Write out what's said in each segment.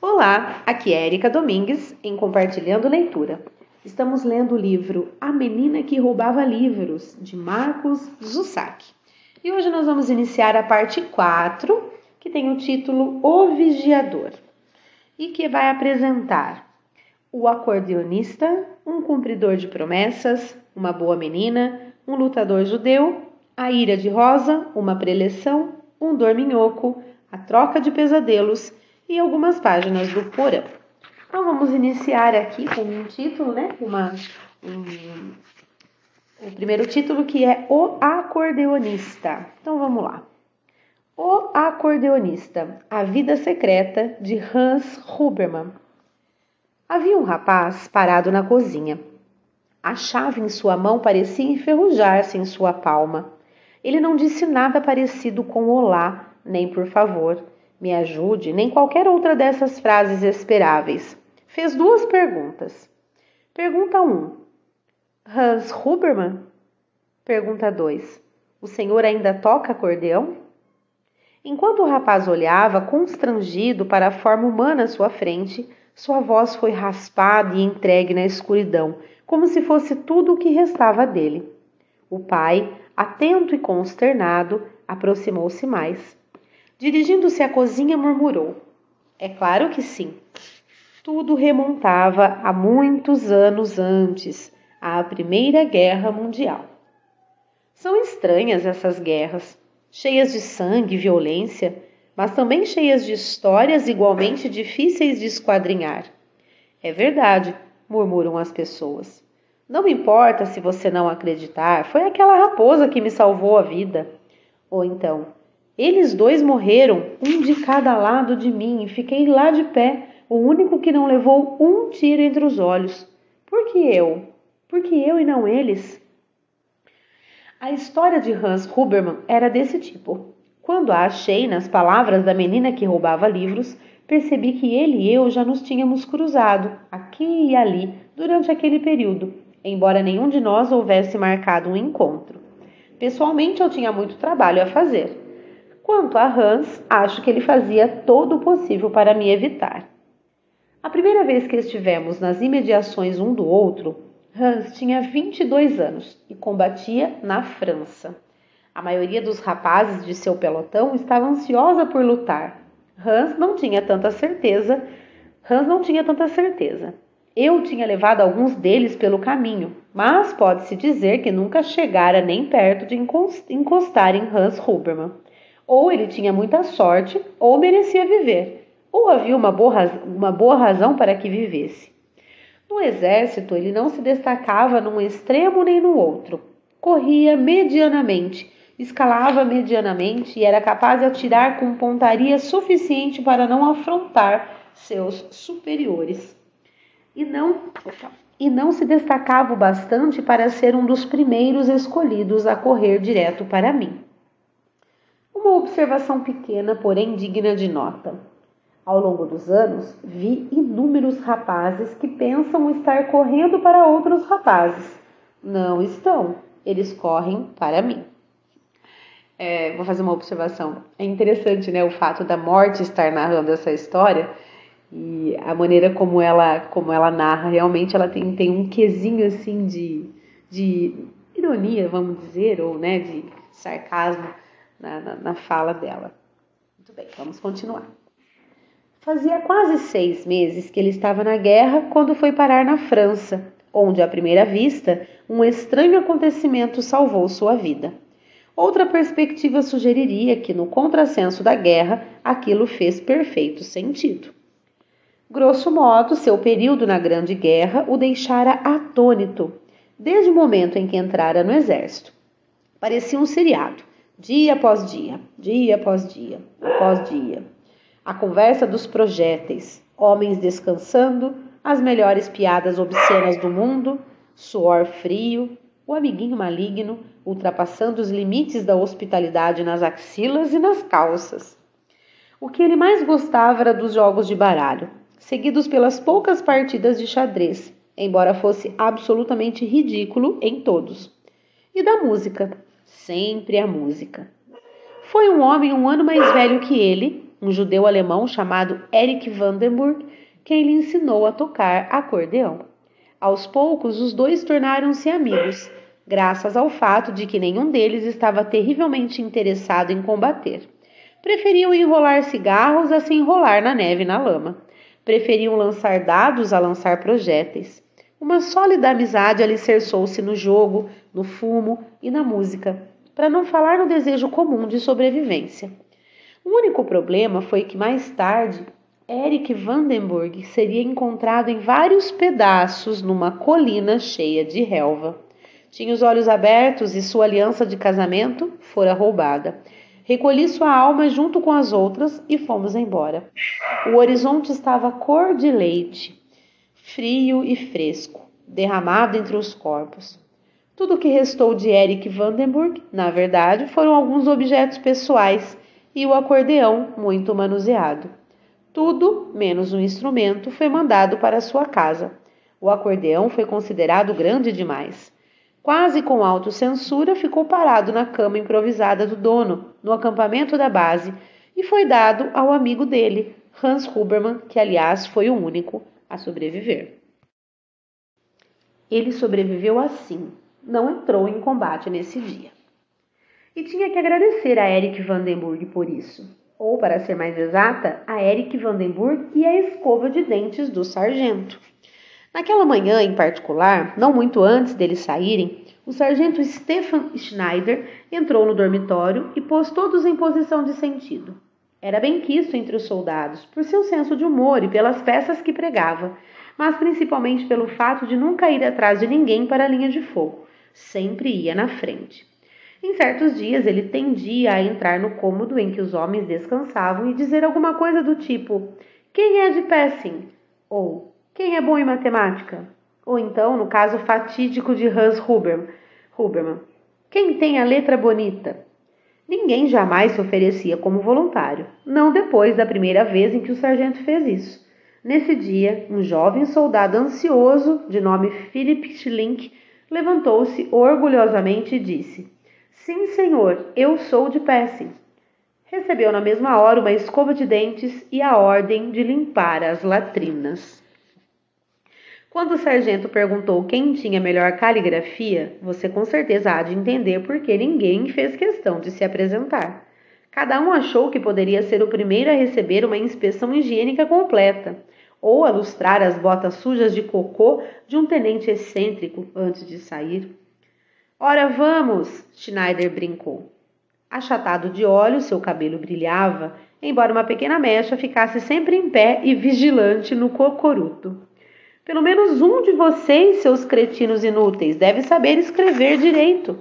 Olá, aqui é Erika Domingues em Compartilhando Leitura. Estamos lendo o livro A Menina que Roubava Livros, de Marcos Zussac. E hoje nós vamos iniciar a parte 4, que tem o título O Vigiador, e que vai apresentar o acordeonista, um cumpridor de promessas, uma boa menina, um lutador judeu, a ira de rosa, uma preleção, um dorminhoco, a troca de pesadelos e algumas páginas do Porão. Então vamos iniciar aqui com um título, né? Uma, um, o primeiro título que é O Acordeonista. Então vamos lá. O Acordeonista, a vida secreta de Hans Huberman. Havia um rapaz parado na cozinha. A chave em sua mão parecia enferrujar-se em sua palma. Ele não disse nada parecido com olá, nem por favor me ajude, nem qualquer outra dessas frases esperáveis. Fez duas perguntas. Pergunta 1. Um, Hans Huberman? Pergunta 2. O senhor ainda toca acordeão? Enquanto o rapaz olhava, constrangido para a forma humana à sua frente, sua voz foi raspada e entregue na escuridão, como se fosse tudo o que restava dele. O pai, atento e consternado, aproximou-se mais. Dirigindo-se à cozinha, murmurou: É claro que sim. Tudo remontava a muitos anos antes, à Primeira Guerra Mundial. São estranhas essas guerras, cheias de sangue e violência, mas também cheias de histórias igualmente difíceis de esquadrinhar. É verdade, murmuram as pessoas. Não importa se você não acreditar, foi aquela raposa que me salvou a vida. Ou então, eles dois morreram, um de cada lado de mim, e fiquei lá de pé, o único que não levou um tiro entre os olhos. Por que eu? Por que eu e não eles? A história de Hans Huberman era desse tipo. Quando a achei nas palavras da menina que roubava livros, percebi que ele e eu já nos tínhamos cruzado, aqui e ali, durante aquele período, embora nenhum de nós houvesse marcado um encontro. Pessoalmente, eu tinha muito trabalho a fazer. Quanto a Hans, acho que ele fazia todo o possível para me evitar. A primeira vez que estivemos nas imediações um do outro, Hans tinha 22 anos e combatia na França. A maioria dos rapazes de seu pelotão estava ansiosa por lutar. Hans não tinha tanta certeza. Hans não tinha tanta certeza. Eu tinha levado alguns deles pelo caminho, mas pode-se dizer que nunca chegara nem perto de encostar em Hans Huberman. Ou ele tinha muita sorte, ou merecia viver, ou havia uma boa, uma boa razão para que vivesse. No exército, ele não se destacava num extremo nem no outro. Corria medianamente, escalava medianamente e era capaz de atirar com pontaria suficiente para não afrontar seus superiores. E não, e não se destacava o bastante para ser um dos primeiros escolhidos a correr direto para mim. Uma observação pequena, porém digna de nota. Ao longo dos anos, vi inúmeros rapazes que pensam estar correndo para outros rapazes. Não estão, eles correm para mim. É, vou fazer uma observação. É interessante, né, o fato da morte estar narrando essa história e a maneira como ela, como ela narra. Realmente, ela tem, tem um quesinho assim de, de ironia, vamos dizer, ou né, de sarcasmo na, na, na fala dela. Muito bem, vamos continuar. Fazia quase seis meses que ele estava na guerra quando foi parar na França, onde, à primeira vista, um estranho acontecimento salvou sua vida. Outra perspectiva sugeriria que, no contrassenso da guerra, aquilo fez perfeito sentido. Grosso modo, seu período na Grande Guerra o deixara atônito, desde o momento em que entrara no exército. Parecia um seriado dia após dia, dia após dia, após dia. A conversa dos projéteis, homens descansando, as melhores piadas obscenas do mundo, suor frio, o amiguinho maligno ultrapassando os limites da hospitalidade nas axilas e nas calças. O que ele mais gostava era dos jogos de baralho, seguidos pelas poucas partidas de xadrez, embora fosse absolutamente ridículo em todos. E da música, sempre a música. Foi um homem um ano mais velho que ele, um judeu alemão chamado Erich Vandenburg, quem lhe ensinou a tocar acordeão. Aos poucos, os dois tornaram-se amigos, graças ao fato de que nenhum deles estava terrivelmente interessado em combater. Preferiam enrolar cigarros a se enrolar na neve e na lama. Preferiam lançar dados a lançar projéteis. Uma sólida amizade alicerçou-se no jogo, no fumo e na música, para não falar no desejo comum de sobrevivência. O único problema foi que mais tarde Eric Vandenburg seria encontrado em vários pedaços numa colina cheia de relva. Tinha os olhos abertos e sua aliança de casamento fora roubada. Recolhi sua alma junto com as outras e fomos embora. O horizonte estava cor de leite, frio e fresco, derramado entre os corpos. Tudo o que restou de Eric Vandenburg, na verdade, foram alguns objetos pessoais e o acordeão muito manuseado. Tudo, menos um instrumento, foi mandado para sua casa. O acordeão foi considerado grande demais. Quase com autocensura, ficou parado na cama improvisada do dono, no acampamento da base, e foi dado ao amigo dele, Hans Hubermann, que aliás foi o único a sobreviver. Ele sobreviveu assim, não entrou em combate nesse dia. E tinha que agradecer a Eric Vandenburg por isso, ou para ser mais exata, a Eric Vandenburg e a escova de dentes do sargento. Naquela manhã em particular, não muito antes deles saírem, o sargento Stefan Schneider entrou no dormitório e pôs todos em posição de sentido. Era bem quisto entre os soldados, por seu senso de humor e pelas peças que pregava, mas principalmente pelo fato de nunca ir atrás de ninguém para a linha de fogo. Sempre ia na frente. Em certos dias ele tendia a entrar no cômodo em que os homens descansavam e dizer alguma coisa do tipo: Quem é de Passing? Ou quem é bom em matemática? Ou então, no caso fatídico de Hans Huberman quem tem a letra bonita? Ninguém jamais se oferecia como voluntário, não depois da primeira vez em que o sargento fez isso. Nesse dia, um jovem soldado ansioso, de nome Philip Schlink, levantou-se orgulhosamente e disse: Sim, senhor, eu sou de Passing. Recebeu na mesma hora uma escova de dentes e a ordem de limpar as latrinas. Quando o sargento perguntou quem tinha melhor caligrafia, você com certeza há de entender por que ninguém fez questão de se apresentar. Cada um achou que poderia ser o primeiro a receber uma inspeção higiênica completa, ou a lustrar as botas sujas de cocô de um tenente excêntrico antes de sair. Ora vamos, Schneider brincou. Achatado de óleo, seu cabelo brilhava, embora uma pequena mecha ficasse sempre em pé e vigilante no cocoruto. Pelo menos um de vocês, seus cretinos inúteis, deve saber escrever direito.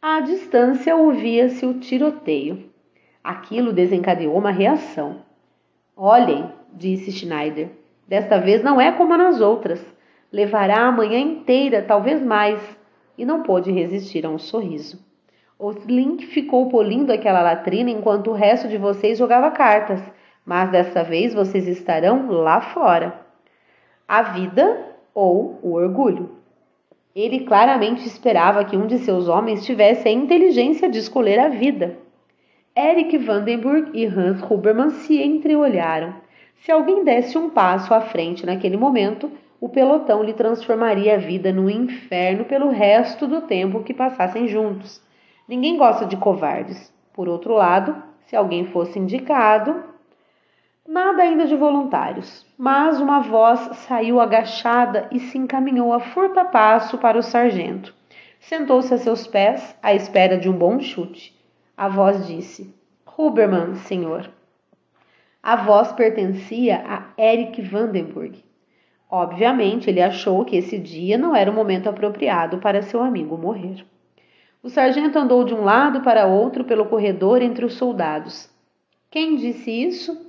À distância ouvia-se o tiroteio. Aquilo desencadeou uma reação. Olhem, disse Schneider, desta vez não é como nas outras. Levará a manhã inteira, talvez mais, e não pôde resistir a um sorriso. O Slink ficou polindo aquela latrina enquanto o resto de vocês jogava cartas, mas dessa vez vocês estarão lá fora a vida ou o orgulho. Ele claramente esperava que um de seus homens tivesse a inteligência de escolher a vida. Eric Vandenburg e Hans Huberman se entreolharam. Se alguém desse um passo à frente naquele momento, o pelotão lhe transformaria a vida num inferno pelo resto do tempo que passassem juntos. Ninguém gosta de covardes. Por outro lado, se alguém fosse indicado, Nada ainda de voluntários, mas uma voz saiu agachada e se encaminhou a furta passo para o sargento. Sentou-se a seus pés, à espera de um bom chute. A voz disse: Huberman, senhor. A voz pertencia a Eric Vandenburg. Obviamente, ele achou que esse dia não era o momento apropriado para seu amigo morrer. O sargento andou de um lado para outro pelo corredor entre os soldados. Quem disse isso?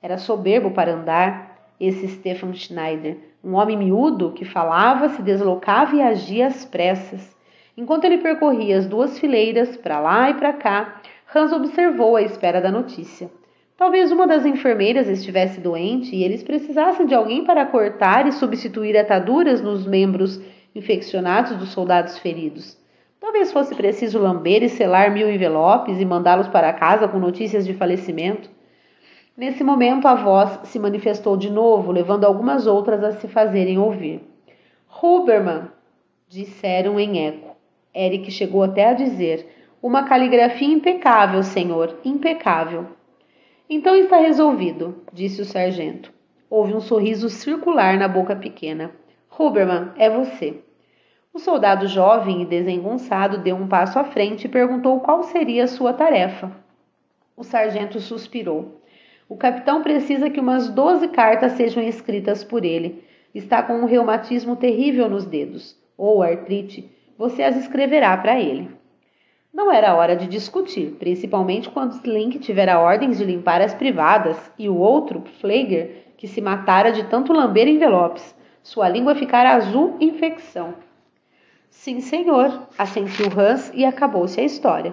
Era soberbo para andar, esse Stefan Schneider, um homem miúdo que falava, se deslocava e agia às pressas. Enquanto ele percorria as duas fileiras, para lá e para cá, Hans observou à espera da notícia. Talvez uma das enfermeiras estivesse doente e eles precisassem de alguém para cortar e substituir ataduras nos membros infeccionados dos soldados feridos. Talvez fosse preciso lamber e selar mil envelopes e mandá-los para casa com notícias de falecimento. Nesse momento, a voz se manifestou de novo, levando algumas outras a se fazerem ouvir. Huberman, disseram em eco. Eric chegou até a dizer: Uma caligrafia impecável, senhor, impecável. Então está resolvido, disse o sargento. Houve um sorriso circular na boca pequena. Huberman, é você. O soldado jovem e desengonçado deu um passo à frente e perguntou qual seria a sua tarefa. O sargento suspirou. O capitão precisa que umas doze cartas sejam escritas por ele. Está com um reumatismo terrível nos dedos, ou artrite. Você as escreverá para ele. Não era hora de discutir, principalmente quando Slink tivera ordens de limpar as privadas e o outro, Flager, que se matara de tanto lamber envelopes. Sua língua ficara azul infecção. Sim, senhor, assentiu Hans e acabou-se a história.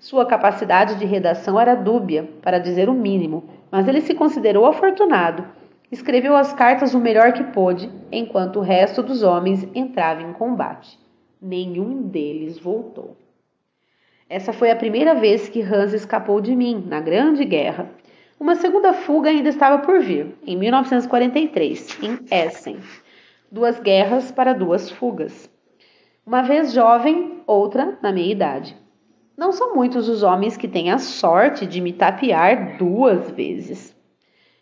Sua capacidade de redação era dúbia, para dizer o mínimo, mas ele se considerou afortunado. Escreveu as cartas o melhor que pôde, enquanto o resto dos homens entrava em combate. Nenhum deles voltou. Essa foi a primeira vez que Hans escapou de mim, na Grande Guerra. Uma segunda fuga ainda estava por vir, em 1943, em Essen. Duas guerras para duas fugas. Uma vez jovem, outra na meia idade. Não são muitos os homens que têm a sorte de me tapear duas vezes.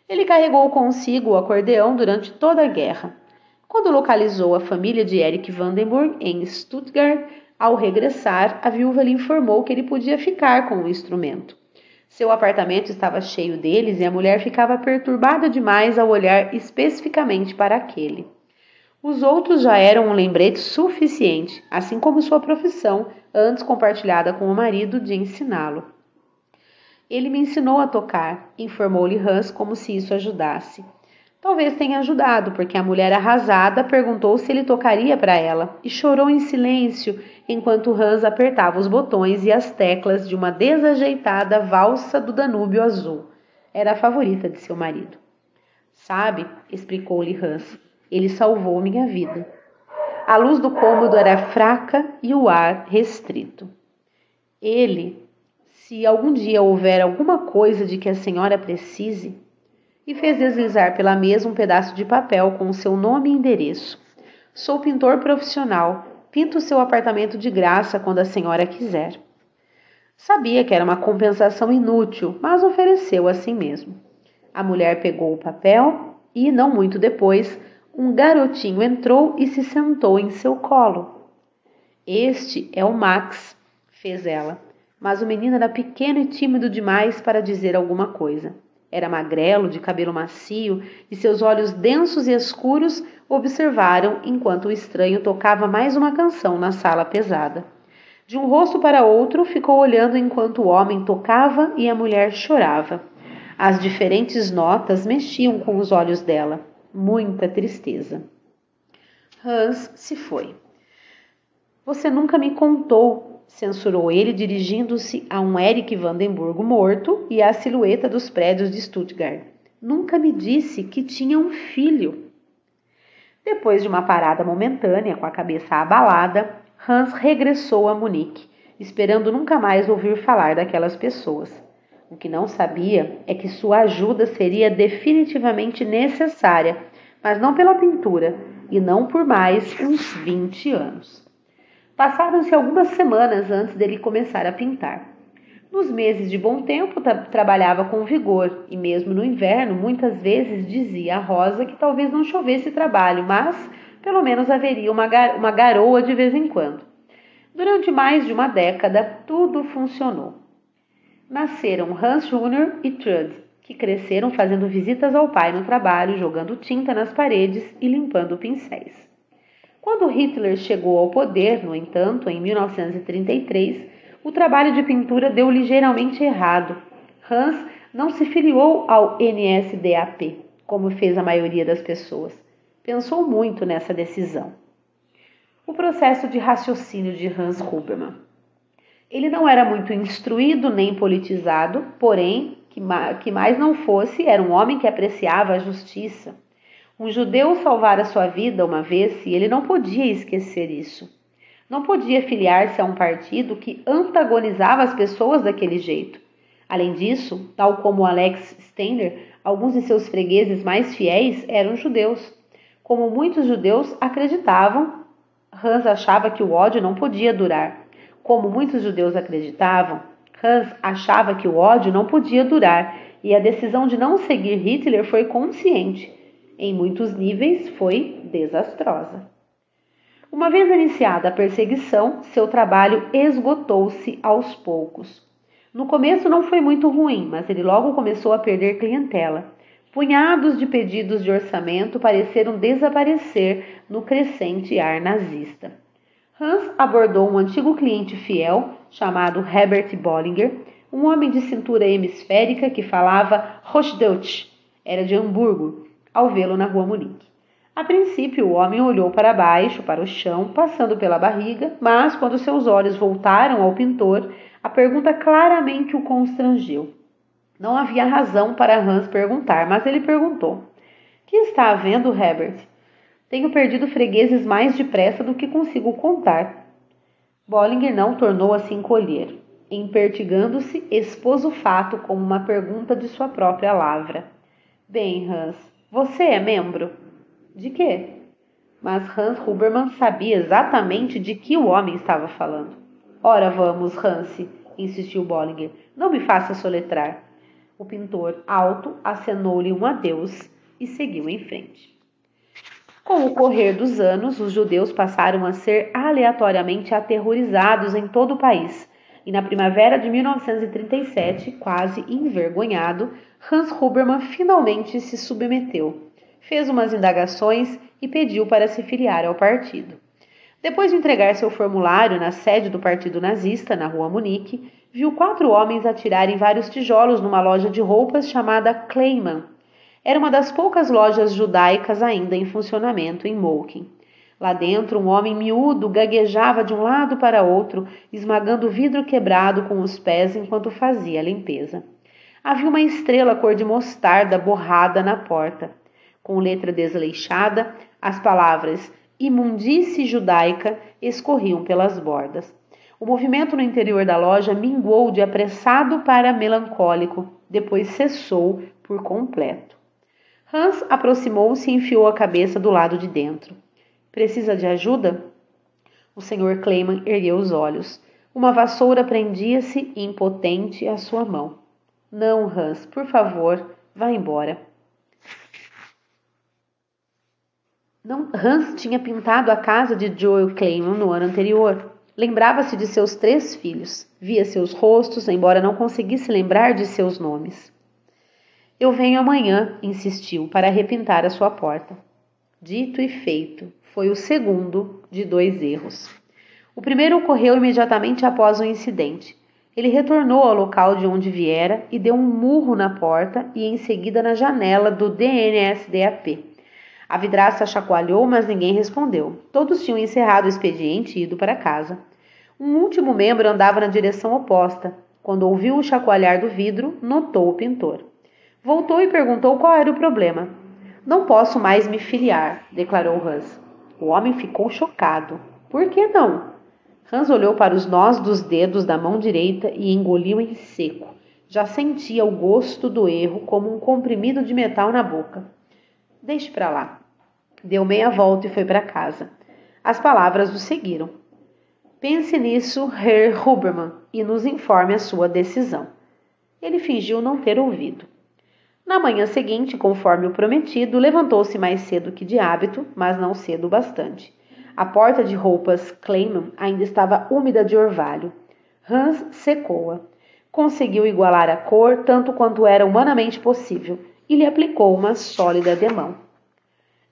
Ele carregou consigo o acordeão durante toda a guerra. Quando localizou a família de Erich Vandenburg em Stuttgart, ao regressar, a viúva lhe informou que ele podia ficar com o instrumento. Seu apartamento estava cheio deles e a mulher ficava perturbada demais ao olhar especificamente para aquele. Os outros já eram um lembrete suficiente, assim como sua profissão, antes compartilhada com o marido, de ensiná-lo. Ele me ensinou a tocar, informou-lhe Hans como se isso ajudasse. Talvez tenha ajudado, porque a mulher arrasada perguntou se ele tocaria para ela e chorou em silêncio enquanto Hans apertava os botões e as teclas de uma desajeitada valsa do Danúbio Azul. Era a favorita de seu marido. Sabe, explicou-lhe Hans, ele salvou minha vida. A luz do cômodo era fraca e o ar restrito. Ele, se algum dia houver alguma coisa de que a senhora precise, e fez deslizar pela mesa um pedaço de papel com o seu nome e endereço. Sou pintor profissional. Pinto o seu apartamento de graça quando a senhora quiser. Sabia que era uma compensação inútil, mas ofereceu assim mesmo. A mulher pegou o papel e, não muito depois, um garotinho entrou e se sentou em seu colo. Este é o Max, fez ela, mas o menino era pequeno e tímido demais para dizer alguma coisa. Era magrelo, de cabelo macio, e seus olhos densos e escuros observaram enquanto o estranho tocava mais uma canção na sala pesada. De um rosto para outro, ficou olhando enquanto o homem tocava e a mulher chorava. As diferentes notas mexiam com os olhos dela muita tristeza. Hans se foi. Você nunca me contou, censurou ele, dirigindo-se a um Eric Vandenburgo morto e à silhueta dos prédios de Stuttgart. Nunca me disse que tinha um filho. Depois de uma parada momentânea, com a cabeça abalada, Hans regressou a Munique, esperando nunca mais ouvir falar daquelas pessoas. O que não sabia é que sua ajuda seria definitivamente necessária, mas não pela pintura, e não por mais uns 20 anos. Passaram-se algumas semanas antes dele começar a pintar. Nos meses de bom tempo tra trabalhava com vigor e mesmo no inverno muitas vezes dizia a Rosa que talvez não chovesse trabalho, mas pelo menos haveria uma, gar uma garoa de vez em quando. Durante mais de uma década tudo funcionou nasceram Hans Jr. e Trude, que cresceram fazendo visitas ao pai no trabalho, jogando tinta nas paredes e limpando pincéis. Quando Hitler chegou ao poder, no entanto, em 1933, o trabalho de pintura deu ligeiramente errado. Hans não se filiou ao NSDAP, como fez a maioria das pessoas. Pensou muito nessa decisão. O processo de raciocínio de Hans Huberman. Ele não era muito instruído nem politizado, porém, que mais não fosse, era um homem que apreciava a justiça. Um judeu salvara sua vida uma vez e ele não podia esquecer isso. Não podia filiar-se a um partido que antagonizava as pessoas daquele jeito. Além disso, tal como Alex Steiner, alguns de seus fregueses mais fiéis eram judeus. Como muitos judeus acreditavam, Hans achava que o ódio não podia durar. Como muitos judeus acreditavam, Hans achava que o ódio não podia durar e a decisão de não seguir Hitler foi consciente. Em muitos níveis, foi desastrosa. Uma vez iniciada a perseguição, seu trabalho esgotou-se aos poucos. No começo não foi muito ruim, mas ele logo começou a perder clientela. Punhados de pedidos de orçamento pareceram desaparecer no crescente ar nazista. Hans abordou um antigo cliente fiel chamado Herbert Bollinger, um homem de cintura hemisférica que falava Hochdeutsch, era de Hamburgo, ao vê-lo na rua Munique. A princípio, o homem olhou para baixo, para o chão, passando pela barriga, mas quando seus olhos voltaram ao pintor, a pergunta claramente o constrangeu. Não havia razão para Hans perguntar, mas ele perguntou: Que está havendo, Herbert? Tenho perdido fregueses mais depressa do que consigo contar. Bollinger não tornou a se encolher. Empertigando-se, expôs o fato como uma pergunta de sua própria lavra. Bem, Hans, você é membro? De quê? Mas Hans Huberman sabia exatamente de que o homem estava falando. Ora vamos, Hans, insistiu Bollinger. Não me faça soletrar. O pintor, alto, acenou-lhe um adeus e seguiu em frente. Com o correr dos anos, os judeus passaram a ser aleatoriamente aterrorizados em todo o país. E na primavera de 1937, quase envergonhado, Hans Huberman finalmente se submeteu fez umas indagações e pediu para se filiar ao partido. Depois de entregar seu formulário na sede do Partido Nazista, na rua Munique, viu quatro homens atirarem vários tijolos numa loja de roupas chamada Kleiman. Era uma das poucas lojas judaicas ainda em funcionamento em Moulkin. Lá dentro, um homem miúdo gaguejava de um lado para outro, esmagando o vidro quebrado com os pés enquanto fazia a limpeza. Havia uma estrela cor de mostarda borrada na porta com letra desleixada, as palavras imundície judaica escorriam pelas bordas. O movimento no interior da loja minguou de apressado para melancólico, depois cessou por completo. Hans aproximou-se e enfiou a cabeça do lado de dentro. Precisa de ajuda? O Sr. Clayman ergueu os olhos. Uma vassoura prendia-se impotente à sua mão. Não, Hans, por favor, vá embora. Não, Hans tinha pintado a casa de Joel Clayman no ano anterior. Lembrava-se de seus três filhos, via seus rostos, embora não conseguisse lembrar de seus nomes. Eu venho amanhã, insistiu, para repintar a sua porta. Dito e feito, foi o segundo de dois erros. O primeiro ocorreu imediatamente após o incidente. Ele retornou ao local de onde viera e deu um murro na porta e em seguida na janela do DNSDAP. A vidraça chacoalhou, mas ninguém respondeu. Todos tinham encerrado o expediente e ido para casa. Um último membro andava na direção oposta. Quando ouviu o chacoalhar do vidro, notou o pintor. Voltou e perguntou qual era o problema. Não posso mais me filiar, declarou Hans. O homem ficou chocado. Por que não? Hans olhou para os nós dos dedos da mão direita e engoliu em seco. Já sentia o gosto do erro como um comprimido de metal na boca. Deixe para lá. Deu meia volta e foi para casa. As palavras o seguiram. Pense nisso, Herr Huberman, e nos informe a sua decisão. Ele fingiu não ter ouvido. Na manhã seguinte, conforme o prometido, levantou-se mais cedo que de hábito, mas não cedo o bastante. A porta de roupas Clayman ainda estava úmida de orvalho. Hans secou-a. Conseguiu igualar a cor tanto quanto era humanamente possível e lhe aplicou uma sólida demão.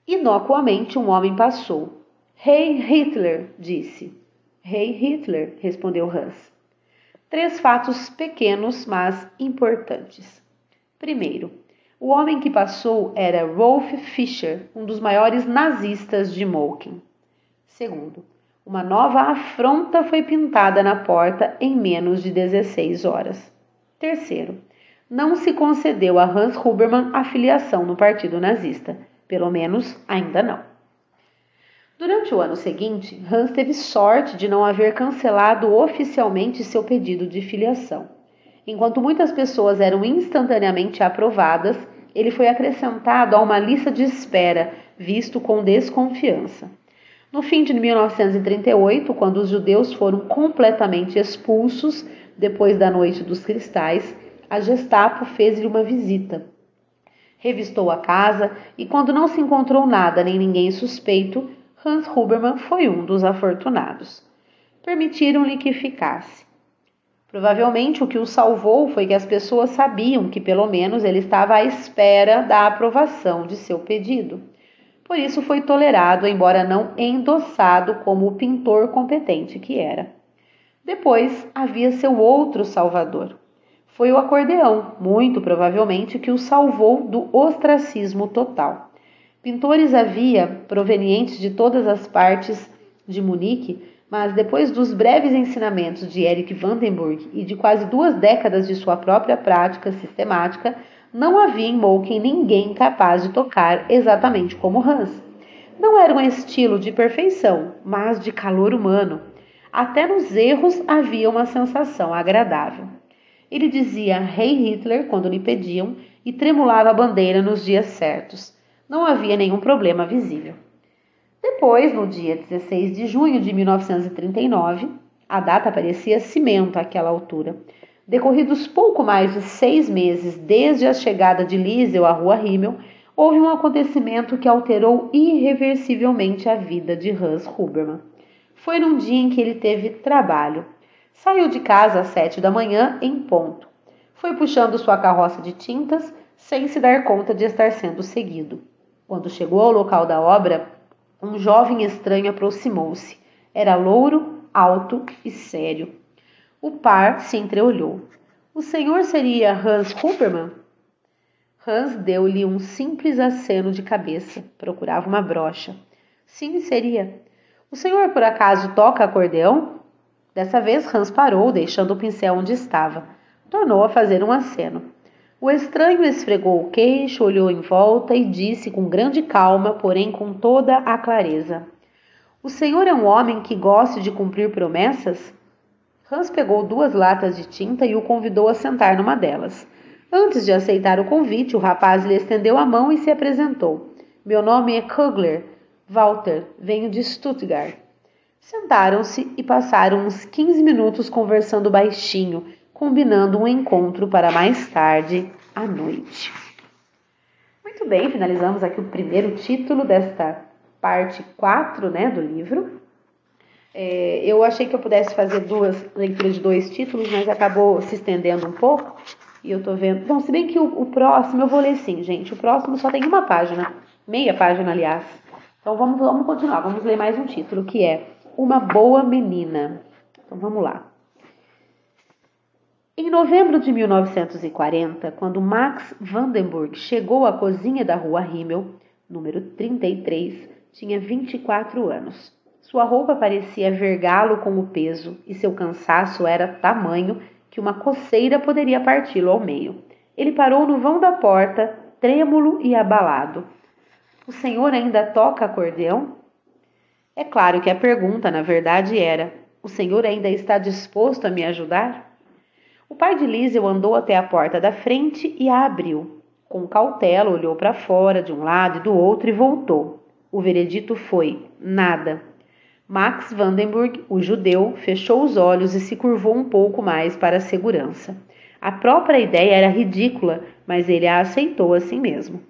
Inocuamente um homem passou. Rei hey Hitler, disse. Rei hey Hitler, respondeu Hans. Três fatos pequenos, mas importantes. Primeiro, o homem que passou era Rolf Fischer, um dos maiores nazistas de Moken. Segundo, uma nova afronta foi pintada na porta em menos de 16 horas. Terceiro, não se concedeu a Hans Huberman a filiação no Partido Nazista, pelo menos ainda não. Durante o ano seguinte, Hans teve sorte de não haver cancelado oficialmente seu pedido de filiação. Enquanto muitas pessoas eram instantaneamente aprovadas, ele foi acrescentado a uma lista de espera, visto com desconfiança. No fim de 1938, quando os judeus foram completamente expulsos depois da Noite dos Cristais, a Gestapo fez-lhe uma visita. Revistou a casa e, quando não se encontrou nada nem ninguém suspeito, Hans Hubermann foi um dos afortunados. Permitiram-lhe que ficasse. Provavelmente o que o salvou foi que as pessoas sabiam que, pelo menos, ele estava à espera da aprovação de seu pedido. Por isso foi tolerado, embora não endossado como o pintor competente que era. Depois havia seu outro salvador. Foi o acordeão, muito provavelmente, que o salvou do ostracismo total. Pintores havia, provenientes de todas as partes de Munique, mas depois dos breves ensinamentos de Erich Vandenburg e de quase duas décadas de sua própria prática sistemática, não havia em Molken ninguém capaz de tocar exatamente como Hans. Não era um estilo de perfeição, mas de calor humano. Até nos erros havia uma sensação agradável. Ele dizia Rei hey Hitler quando lhe pediam e tremulava a bandeira nos dias certos. Não havia nenhum problema visível. Depois, no dia 16 de junho de 1939, a data parecia cimento àquela altura. Decorridos pouco mais de seis meses desde a chegada de Liesel à Rua Rimmel, houve um acontecimento que alterou irreversivelmente a vida de Hans Hubermann. Foi num dia em que ele teve trabalho. Saiu de casa às sete da manhã em ponto. Foi puxando sua carroça de tintas sem se dar conta de estar sendo seguido. Quando chegou ao local da obra, um jovem estranho aproximou-se. Era louro, alto e sério. O par se entreolhou. O senhor seria Hans Hubermann? Hans deu-lhe um simples aceno de cabeça. Procurava uma brocha. Sim, seria. O senhor por acaso toca acordeão? Dessa vez Hans parou, deixando o pincel onde estava. Tornou a fazer um aceno. O estranho esfregou o queixo, olhou em volta e disse com grande calma, porém com toda a clareza: O senhor é um homem que gosta de cumprir promessas? Hans pegou duas latas de tinta e o convidou a sentar numa delas. Antes de aceitar o convite, o rapaz lhe estendeu a mão e se apresentou. Meu nome é Kugler, Walter, venho de Stuttgart. Sentaram-se e passaram uns 15 minutos conversando baixinho, combinando um encontro para mais tarde à noite. Muito bem, finalizamos aqui o primeiro título desta parte 4 né, do livro. É, eu achei que eu pudesse fazer duas leituras de dois títulos, mas acabou se estendendo um pouco. E eu tô vendo. Bom, se bem que o, o próximo eu vou ler sim, gente. O próximo só tem uma página, meia página, aliás. Então vamos, vamos continuar, vamos ler mais um título que é Uma Boa Menina. Então vamos lá. Em novembro de 1940, quando Max Vandenburg chegou à cozinha da rua Rimmel, número 33, tinha 24 anos. Sua roupa parecia vergá-lo com o peso e seu cansaço era tamanho que uma coceira poderia parti-lo ao meio. Ele parou no vão da porta, trêmulo e abalado. O senhor ainda toca acordeão? É claro que a pergunta, na verdade, era: O senhor ainda está disposto a me ajudar? O pai de Liesel andou até a porta da frente e a abriu. Com cautela, olhou para fora, de um lado e do outro, e voltou. O veredito foi: nada. Max Vandenburg, o judeu, fechou os olhos e se curvou um pouco mais para a segurança. A própria ideia era ridícula, mas ele a aceitou assim mesmo.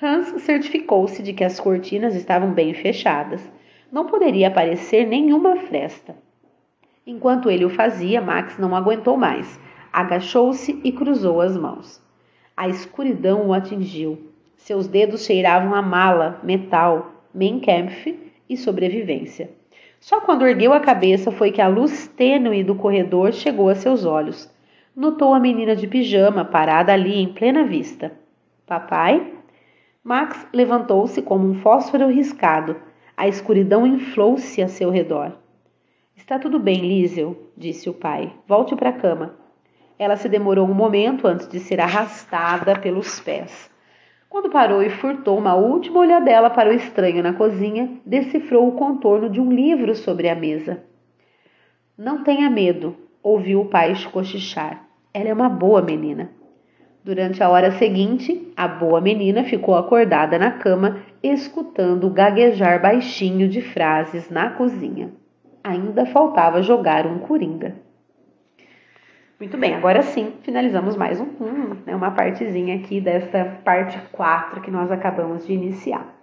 Hans certificou-se de que as cortinas estavam bem fechadas. Não poderia aparecer nenhuma fresta. Enquanto ele o fazia, Max não aguentou mais. Agachou-se e cruzou as mãos. A escuridão o atingiu. Seus dedos cheiravam a mala, metal, Kampf e sobrevivência. Só quando ergueu a cabeça foi que a luz tênue do corredor chegou a seus olhos. Notou a menina de pijama parada ali em plena vista. Papai? Max levantou-se como um fósforo riscado. A escuridão inflou-se a seu redor. Está tudo bem, Liesel, disse o pai. Volte para a cama. Ela se demorou um momento antes de ser arrastada pelos pés. Quando parou e furtou uma última olhadela para o estranho na cozinha, decifrou o contorno de um livro sobre a mesa. Não tenha medo, ouviu o pai cochichar. Ela é uma boa menina. Durante a hora seguinte, a boa menina ficou acordada na cama, escutando o gaguejar baixinho de frases na cozinha. Ainda faltava jogar um coringa. Muito bem, agora sim, finalizamos mais um, um né, uma partezinha aqui dessa parte 4 que nós acabamos de iniciar.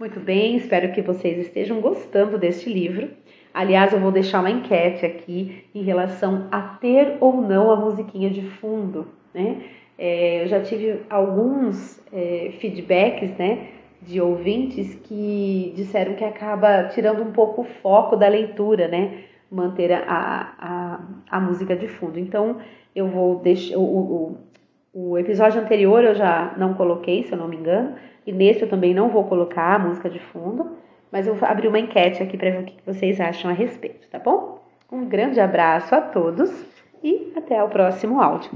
Muito bem, espero que vocês estejam gostando deste livro. Aliás, eu vou deixar uma enquete aqui em relação a ter ou não a musiquinha de fundo, né? É, eu já tive alguns é, feedbacks, né, de ouvintes que disseram que acaba tirando um pouco o foco da leitura, né, manter a, a, a música de fundo. Então, eu vou deixar o, o, o episódio anterior eu já não coloquei, se eu não me engano, e nesse eu também não vou colocar a música de fundo, mas eu vou abrir uma enquete aqui para ver o que vocês acham a respeito, tá bom? Um grande abraço a todos e até o próximo áudio.